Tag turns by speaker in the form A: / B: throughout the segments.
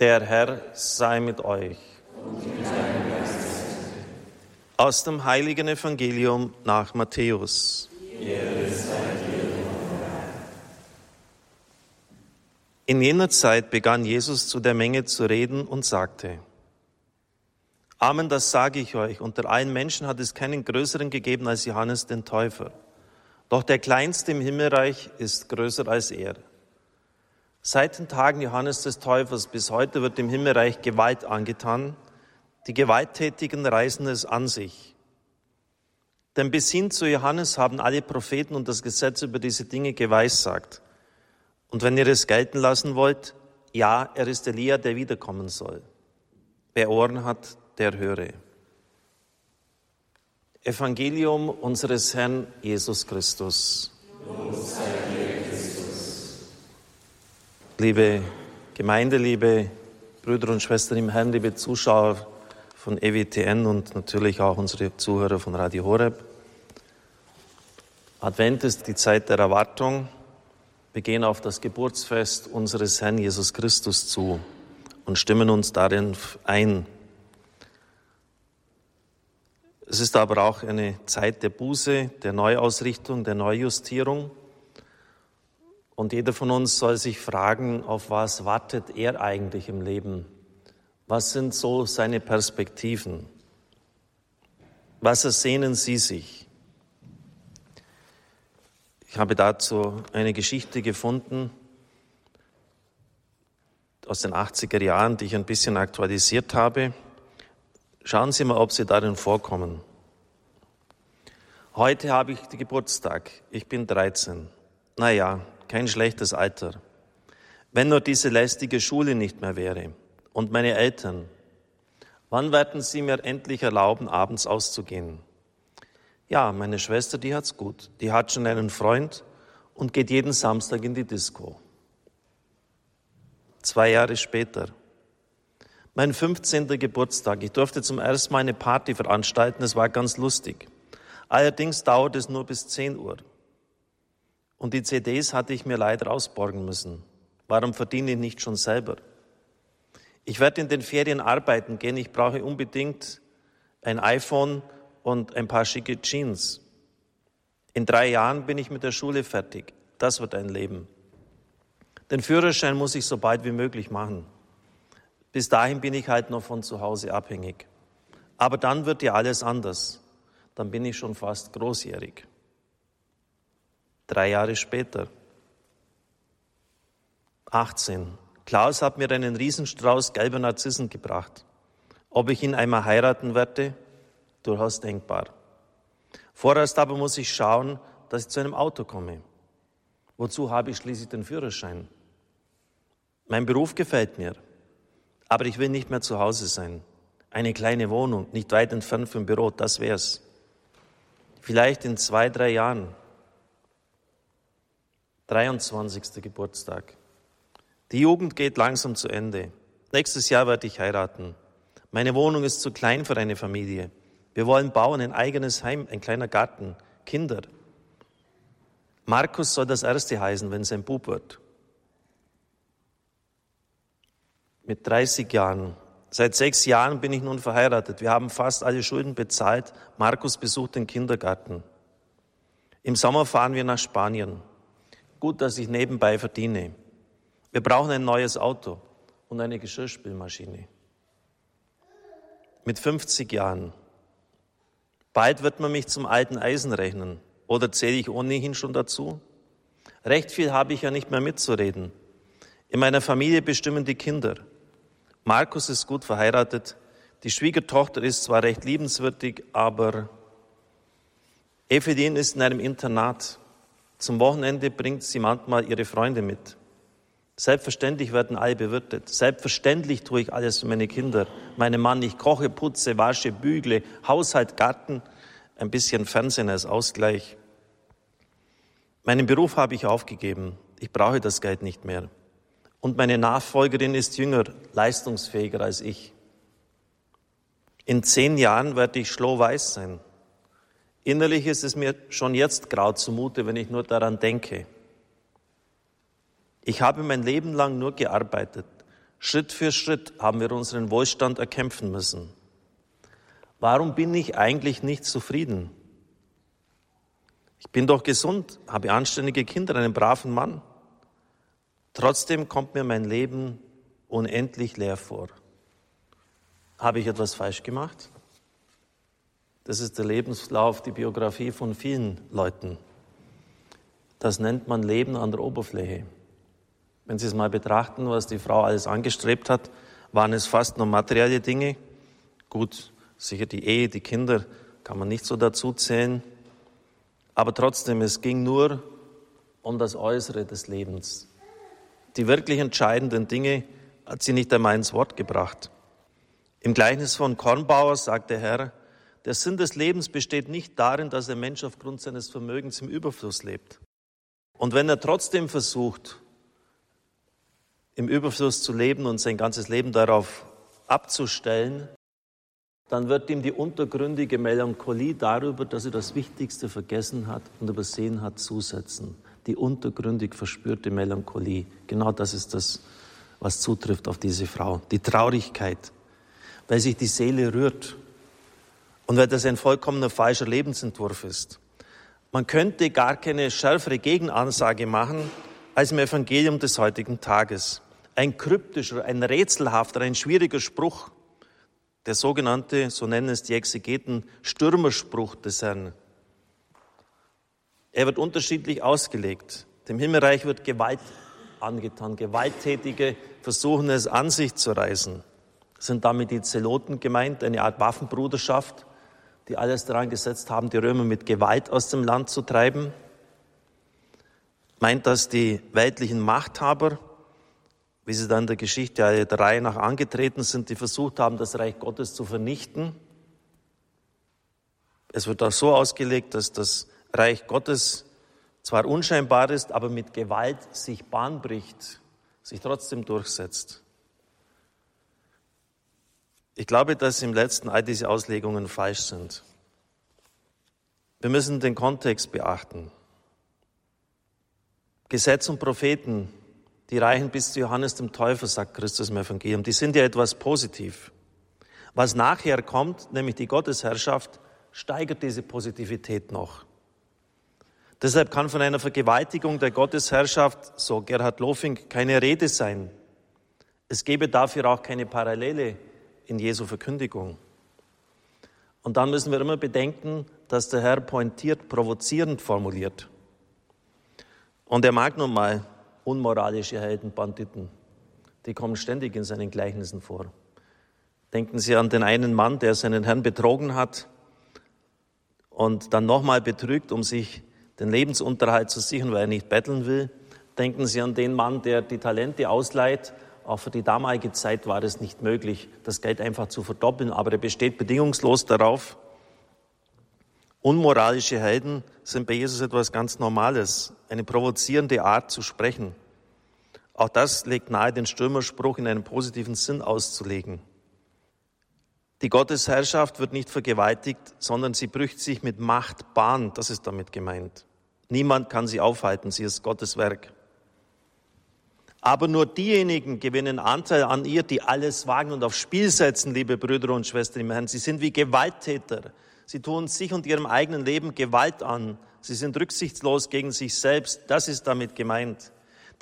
A: Der Herr sei mit euch. Aus dem heiligen Evangelium nach Matthäus. In jener Zeit begann Jesus zu der Menge zu reden und sagte, Amen, das sage ich euch, unter allen Menschen hat es keinen größeren gegeben als Johannes den Täufer. Doch der Kleinste im Himmelreich ist größer als er. Seit den Tagen Johannes des Täufers bis heute wird dem Himmelreich Gewalt angetan. Die Gewalttätigen reißen es an sich. Denn bis hin zu Johannes haben alle Propheten und das Gesetz über diese Dinge geweissagt. Und wenn ihr es gelten lassen wollt, ja, er ist Elia, der wiederkommen soll. Wer Ohren hat, der höre. Evangelium unseres Herrn Jesus Christus. Dir, liebe Gemeinde, liebe Brüder und Schwestern im Herrn, liebe Zuschauer von EWTN und natürlich auch unsere Zuhörer von Radio Horeb. Advent ist die Zeit der Erwartung. Wir gehen auf das Geburtsfest unseres Herrn Jesus Christus zu und stimmen uns darin ein. Es ist aber auch eine Zeit der Buße, der Neuausrichtung, der Neujustierung. Und jeder von uns soll sich fragen, auf was wartet er eigentlich im Leben? Was sind so seine Perspektiven? Was ersehnen Sie sich? Ich habe dazu eine Geschichte gefunden aus den 80er Jahren, die ich ein bisschen aktualisiert habe. Schauen Sie mal, ob Sie darin vorkommen. Heute habe ich Geburtstag. Ich bin 13. Naja, kein schlechtes Alter. Wenn nur diese lästige Schule nicht mehr wäre und meine Eltern, wann werden sie mir endlich erlauben, abends auszugehen? Ja, meine Schwester, die hat's gut. Die hat schon einen Freund und geht jeden Samstag in die Disco. Zwei Jahre später, mein 15. Geburtstag. Ich durfte zum ersten Mal eine Party veranstalten. Es war ganz lustig. Allerdings dauert es nur bis 10 Uhr. Und die CDs hatte ich mir leider ausborgen müssen. Warum verdiene ich nicht schon selber? Ich werde in den Ferien arbeiten gehen. Ich brauche unbedingt ein iPhone und ein paar schicke Jeans. In drei Jahren bin ich mit der Schule fertig. Das wird ein Leben. Den Führerschein muss ich so bald wie möglich machen. Bis dahin bin ich halt noch von zu Hause abhängig. Aber dann wird ja alles anders. Dann bin ich schon fast großjährig. Drei Jahre später. 18. Klaus hat mir einen Riesenstrauß gelber Narzissen gebracht. Ob ich ihn einmal heiraten werde? Durchaus denkbar. Vorerst aber muss ich schauen, dass ich zu einem Auto komme. Wozu habe ich schließlich den Führerschein? Mein Beruf gefällt mir, aber ich will nicht mehr zu Hause sein. Eine kleine Wohnung, nicht weit entfernt vom Büro, das wär's. Vielleicht in zwei, drei Jahren 23. Geburtstag. Die Jugend geht langsam zu Ende. Nächstes Jahr werde ich heiraten. Meine Wohnung ist zu klein für eine Familie. Wir wollen bauen ein eigenes Heim, ein kleiner Garten, Kinder. Markus soll das erste heißen, wenn es ein Bub wird. Mit 30 Jahren. Seit sechs Jahren bin ich nun verheiratet. Wir haben fast alle Schulden bezahlt. Markus besucht den Kindergarten. Im Sommer fahren wir nach Spanien. Gut, dass ich nebenbei verdiene. Wir brauchen ein neues Auto und eine Geschirrspülmaschine. Mit 50 Jahren. Bald wird man mich zum alten Eisen rechnen. Oder zähle ich ohnehin schon dazu? Recht viel habe ich ja nicht mehr mitzureden. In meiner Familie bestimmen die Kinder. Markus ist gut verheiratet. Die Schwiegertochter ist zwar recht liebenswürdig, aber Evelyn ist in einem Internat. Zum Wochenende bringt sie manchmal ihre Freunde mit. Selbstverständlich werden alle bewirtet. Selbstverständlich tue ich alles für meine Kinder. Meine Mann, ich koche, putze, wasche, bügle, Haushalt, Garten, ein bisschen Fernsehen als Ausgleich. Meinen Beruf habe ich aufgegeben. Ich brauche das Geld nicht mehr. Und meine Nachfolgerin ist jünger, leistungsfähiger als ich. In zehn Jahren werde ich schlohweiß sein. Innerlich ist es mir schon jetzt grau zumute, wenn ich nur daran denke. Ich habe mein Leben lang nur gearbeitet. Schritt für Schritt haben wir unseren Wohlstand erkämpfen müssen. Warum bin ich eigentlich nicht zufrieden? Ich bin doch gesund, habe anständige Kinder, einen braven Mann. Trotzdem kommt mir mein Leben unendlich leer vor. Habe ich etwas falsch gemacht? Das ist der Lebenslauf, die Biografie von vielen Leuten. Das nennt man Leben an der Oberfläche. Wenn Sie es mal betrachten, was die Frau alles angestrebt hat, waren es fast nur materielle Dinge. Gut, sicher die Ehe, die Kinder kann man nicht so dazu zählen. Aber trotzdem, es ging nur um das Äußere des Lebens. Die wirklich entscheidenden Dinge hat sie nicht einmal ins Wort gebracht. Im Gleichnis von Kornbauer sagt der Herr, der Sinn des Lebens besteht nicht darin, dass ein Mensch aufgrund seines Vermögens im Überfluss lebt. Und wenn er trotzdem versucht, im Überfluss zu leben und sein ganzes Leben darauf abzustellen, dann wird ihm die untergründige Melancholie darüber, dass er das Wichtigste vergessen hat und übersehen hat, zusetzen. Die untergründig verspürte Melancholie. Genau das ist das, was zutrifft auf diese Frau. Die Traurigkeit, weil sich die Seele rührt und weil das ein vollkommener falscher Lebensentwurf ist. Man könnte gar keine schärfere Gegenansage machen als im Evangelium des heutigen Tages ein kryptischer, ein rätselhafter, ein schwieriger Spruch, der sogenannte, so nennen es die Exegeten, Stürmerspruch des Herrn. Er wird unterschiedlich ausgelegt. Dem Himmelreich wird Gewalt angetan. Gewalttätige versuchen es an sich zu reißen. Sind damit die Zeloten gemeint, eine Art Waffenbruderschaft, die alles daran gesetzt haben, die Römer mit Gewalt aus dem Land zu treiben? Meint das die weltlichen Machthaber? wie sie dann der Geschichte alle drei nach angetreten sind, die versucht haben, das Reich Gottes zu vernichten. Es wird auch so ausgelegt, dass das Reich Gottes zwar unscheinbar ist, aber mit Gewalt sich Bahn bricht, sich trotzdem durchsetzt. Ich glaube, dass im letzten all diese Auslegungen falsch sind. Wir müssen den Kontext beachten. Gesetz und Propheten die reichen bis zu Johannes dem Täufer, sagt Christus im Evangelium. Die sind ja etwas positiv. Was nachher kommt, nämlich die Gottesherrschaft, steigert diese Positivität noch. Deshalb kann von einer Vergewaltigung der Gottesherrschaft, so Gerhard Lofing, keine Rede sein. Es gäbe dafür auch keine Parallele in Jesu Verkündigung. Und dann müssen wir immer bedenken, dass der Herr pointiert, provozierend formuliert. Und er mag nun mal unmoralische Helden, Banditen. Die kommen ständig in seinen Gleichnissen vor. Denken Sie an den einen Mann, der seinen Herrn betrogen hat und dann nochmal betrügt, um sich den Lebensunterhalt zu sichern, weil er nicht betteln will. Denken Sie an den Mann, der die Talente ausleiht. Auch für die damalige Zeit war es nicht möglich, das Geld einfach zu verdoppeln, aber er besteht bedingungslos darauf. Unmoralische Helden sind bei Jesus etwas ganz Normales, eine provozierende Art zu sprechen. Auch das legt nahe, den Stürmerspruch in einem positiven Sinn auszulegen. Die Gottesherrschaft wird nicht vergewaltigt, sondern sie brücht sich mit Macht Bahn. Das ist damit gemeint. Niemand kann sie aufhalten, sie ist Gottes Werk. Aber nur diejenigen gewinnen Anteil an ihr, die alles wagen und aufs Spiel setzen, liebe Brüder und Schwestern im Herrn. Sie sind wie Gewalttäter. Sie tun sich und ihrem eigenen Leben Gewalt an. Sie sind rücksichtslos gegen sich selbst. Das ist damit gemeint.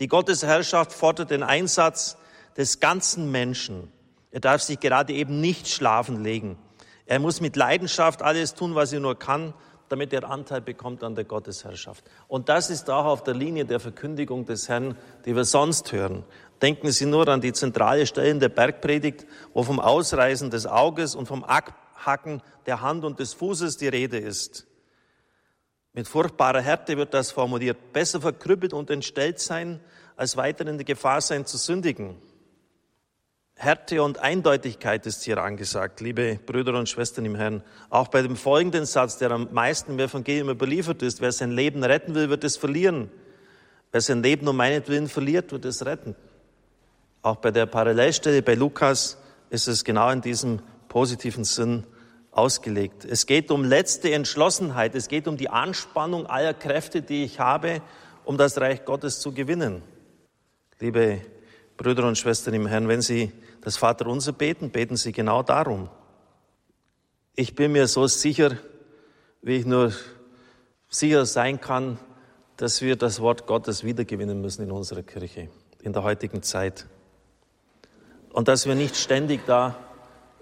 A: Die Gottesherrschaft fordert den Einsatz des ganzen Menschen. Er darf sich gerade eben nicht schlafen legen. Er muss mit Leidenschaft alles tun, was er nur kann, damit er Anteil bekommt an der Gottesherrschaft. Und das ist auch auf der Linie der Verkündigung des Herrn, die wir sonst hören. Denken Sie nur an die zentrale Stelle der Bergpredigt, wo vom Ausreißen des Auges und vom Abhacken der Hand und des Fußes die Rede ist. Mit furchtbarer Härte wird das formuliert. Besser verkrüppelt und entstellt sein, als weiter in der Gefahr sein zu sündigen. Härte und Eindeutigkeit ist hier angesagt, liebe Brüder und Schwestern im Herrn. Auch bei dem folgenden Satz, der am meisten im Evangelium überliefert ist. Wer sein Leben retten will, wird es verlieren. Wer sein Leben um meinetwillen verliert, wird es retten. Auch bei der Parallelstelle bei Lukas ist es genau in diesem positiven Sinn ausgelegt. Es geht um letzte Entschlossenheit. Es geht um die Anspannung aller Kräfte, die ich habe, um das Reich Gottes zu gewinnen. Liebe Brüder und Schwestern im Herrn, wenn Sie das Vaterunser beten, beten Sie genau darum. Ich bin mir so sicher, wie ich nur sicher sein kann, dass wir das Wort Gottes wiedergewinnen müssen in unserer Kirche, in der heutigen Zeit. Und dass wir nicht ständig da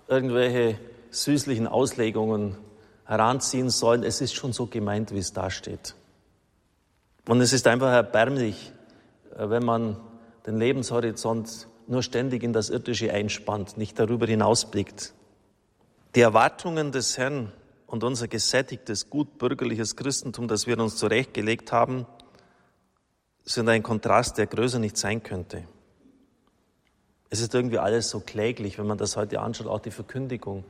A: irgendwelche süßlichen Auslegungen heranziehen sollen. Es ist schon so gemeint, wie es da steht. Und es ist einfach erbärmlich, äh, wenn man den Lebenshorizont nur ständig in das Irdische einspannt, nicht darüber hinausblickt. Die Erwartungen des Herrn und unser gesättigtes, gutbürgerliches Christentum, das wir uns zurechtgelegt haben, sind ein Kontrast, der größer nicht sein könnte. Es ist irgendwie alles so kläglich, wenn man das heute anschaut, auch die Verkündigung.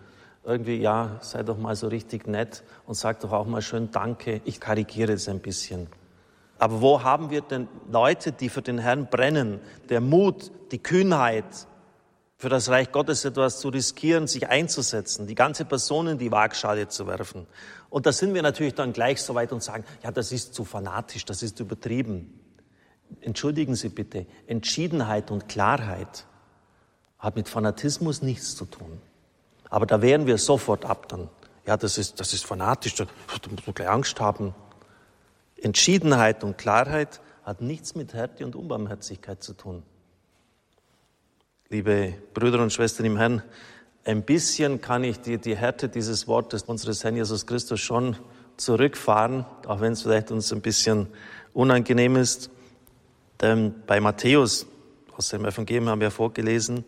A: Irgendwie, ja, sei doch mal so richtig nett und sag doch auch mal schön Danke. Ich karikiere es ein bisschen. Aber wo haben wir denn Leute, die für den Herrn brennen? Der Mut, die Kühnheit, für das Reich Gottes etwas zu riskieren, sich einzusetzen, die ganze Person in die Waagschale zu werfen. Und da sind wir natürlich dann gleich so weit und sagen, ja, das ist zu fanatisch, das ist übertrieben. Entschuldigen Sie bitte, Entschiedenheit und Klarheit hat mit Fanatismus nichts zu tun. Aber da wehren wir sofort ab dann. Ja, das ist, das ist fanatisch, da muss man gleich Angst haben. Entschiedenheit und Klarheit hat nichts mit Härte und Unbarmherzigkeit zu tun. Liebe Brüder und Schwestern im Herrn, ein bisschen kann ich die, die Härte dieses Wortes unseres Herrn Jesus Christus schon zurückfahren, auch wenn es vielleicht uns ein bisschen unangenehm ist. Denn bei Matthäus, aus dem Evangelium haben wir vorgelesen,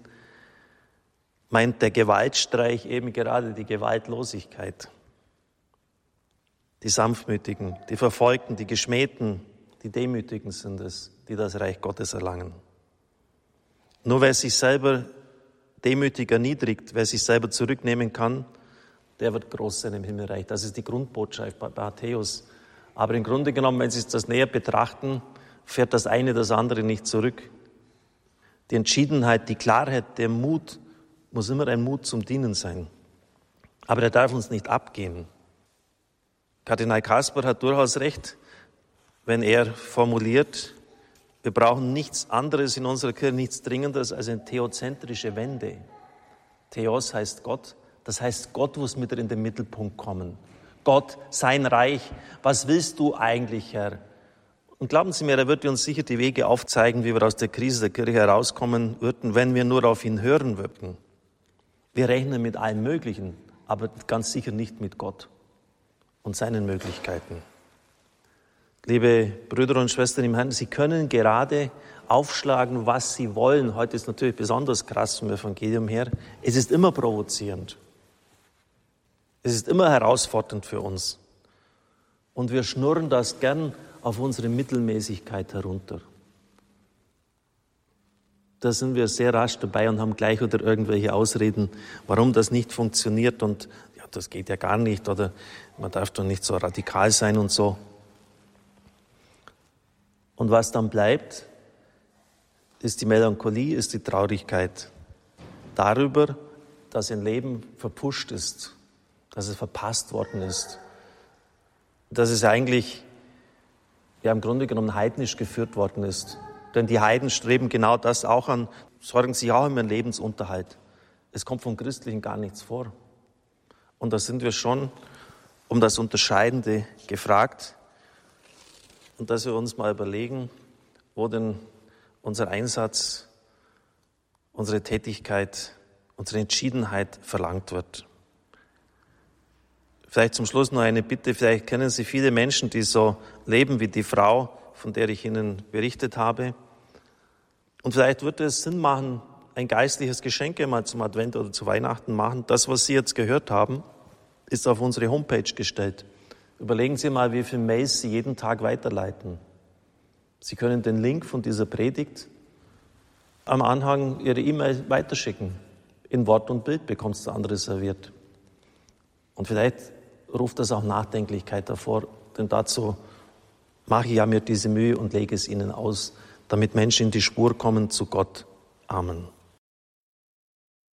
A: meint der Gewaltstreich eben gerade die Gewaltlosigkeit die Sanftmütigen, die Verfolgten, die Geschmähten, die Demütigen sind es, die das Reich Gottes erlangen. Nur wer sich selber demütig erniedrigt, wer sich selber zurücknehmen kann, der wird groß sein im Himmelreich. Das ist die Grundbotschaft bei Matthäus. Aber im Grunde genommen, wenn Sie das näher betrachten, fährt das eine das andere nicht zurück. Die Entschiedenheit, die Klarheit, der Mut muss immer ein Mut zum Dienen sein. Aber der darf uns nicht abgehen. Kardinal Kasper hat durchaus recht, wenn er formuliert, wir brauchen nichts anderes in unserer Kirche, nichts Dringendes als eine theozentrische Wende. Theos heißt Gott, das heißt, Gott muss wieder in den Mittelpunkt kommen. Gott, sein Reich, was willst du eigentlich, Herr? Und glauben Sie mir, er wird uns sicher die Wege aufzeigen, wie wir aus der Krise der Kirche herauskommen würden, wenn wir nur auf ihn hören würden. Wir rechnen mit allem Möglichen, aber ganz sicher nicht mit Gott und seinen Möglichkeiten. Liebe Brüder und Schwestern im Herrn, Sie können gerade aufschlagen, was Sie wollen. Heute ist natürlich besonders krass vom Evangelium her. Es ist immer provozierend. Es ist immer herausfordernd für uns. Und wir schnurren das gern auf unsere Mittelmäßigkeit herunter. Da sind wir sehr rasch dabei und haben gleich wieder irgendwelche Ausreden, warum das nicht funktioniert und das geht ja gar nicht oder man darf doch nicht so radikal sein und so. Und was dann bleibt, ist die Melancholie, ist die Traurigkeit darüber, dass ein Leben verpusht ist, dass es verpasst worden ist, dass es eigentlich ja im Grunde genommen heidnisch geführt worden ist. Denn die Heiden streben genau das auch an, sorgen sich auch um ihren Lebensunterhalt. Es kommt vom Christlichen gar nichts vor. Und da sind wir schon um das Unterscheidende gefragt und dass wir uns mal überlegen, wo denn unser Einsatz, unsere Tätigkeit, unsere Entschiedenheit verlangt wird. Vielleicht zum Schluss noch eine Bitte. Vielleicht kennen Sie viele Menschen, die so leben wie die Frau, von der ich Ihnen berichtet habe. Und vielleicht würde es Sinn machen, ein geistliches Geschenk einmal zum Advent oder zu Weihnachten machen. Das, was Sie jetzt gehört haben, ist auf unsere Homepage gestellt. Überlegen Sie mal, wie viele Mails Sie jeden Tag weiterleiten. Sie können den Link von dieser Predigt am Anhang Ihrer E-Mail weiterschicken. In Wort und Bild bekommst du andere serviert. Und vielleicht ruft das auch Nachdenklichkeit hervor, denn dazu mache ich ja mir diese Mühe und lege es Ihnen aus, damit Menschen in die Spur kommen zu Gott. Amen.